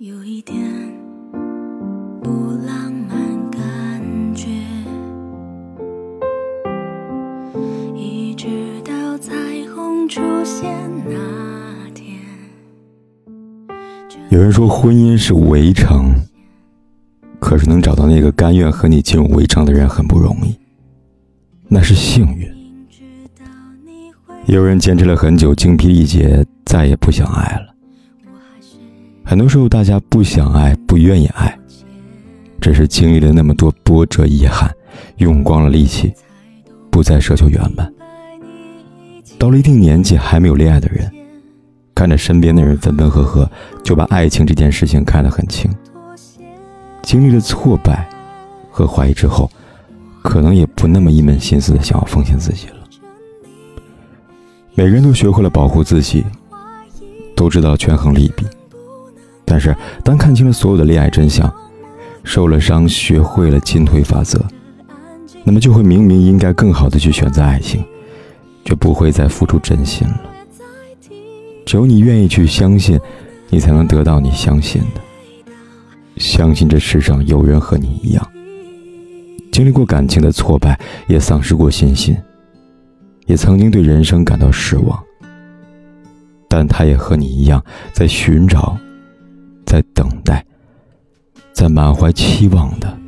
有一点不浪漫感觉，一直到彩虹出现那天。有人说婚姻是围城，可是能找到那个甘愿和你进入围城的人很不容易，那是幸运。有人坚持了很久，精疲力竭，再也不想爱了。很多时候，大家不想爱，不愿意爱，只是经历了那么多波折、遗憾，用光了力气，不再奢求圆满。到了一定年纪还没有恋爱的人，看着身边的人分分合合，就把爱情这件事情看得很轻。经历了挫败和怀疑之后，可能也不那么一门心思的想要奉献自己了。每个人都学会了保护自己，都知道权衡利弊。但是，当看清了所有的恋爱真相，受了伤，学会了进退法则，那么就会明明应该更好的去选择爱情，却不会再付出真心了。只有你愿意去相信，你才能得到你相信的。相信这世上有人和你一样，经历过感情的挫败，也丧失过信心，也曾经对人生感到失望，但他也和你一样在寻找。在等待，在满怀期望的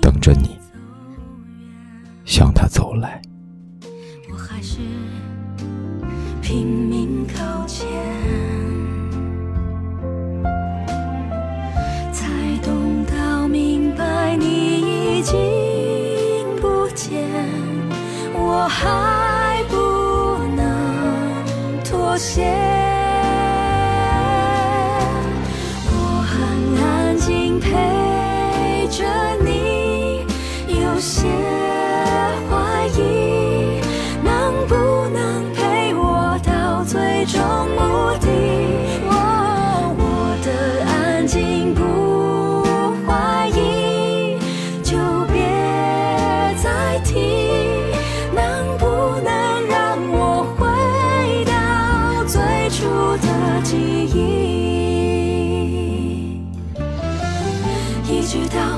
等着你向他走来。我还是拼命靠前，才懂到明白你已经不见，我还不能妥协。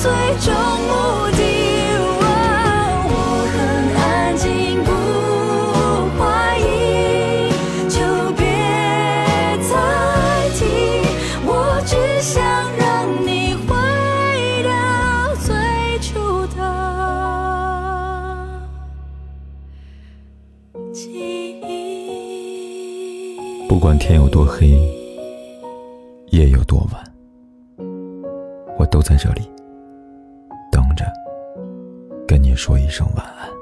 气。不管天有多黑，夜有多晚，我都在这里，你说一声晚安。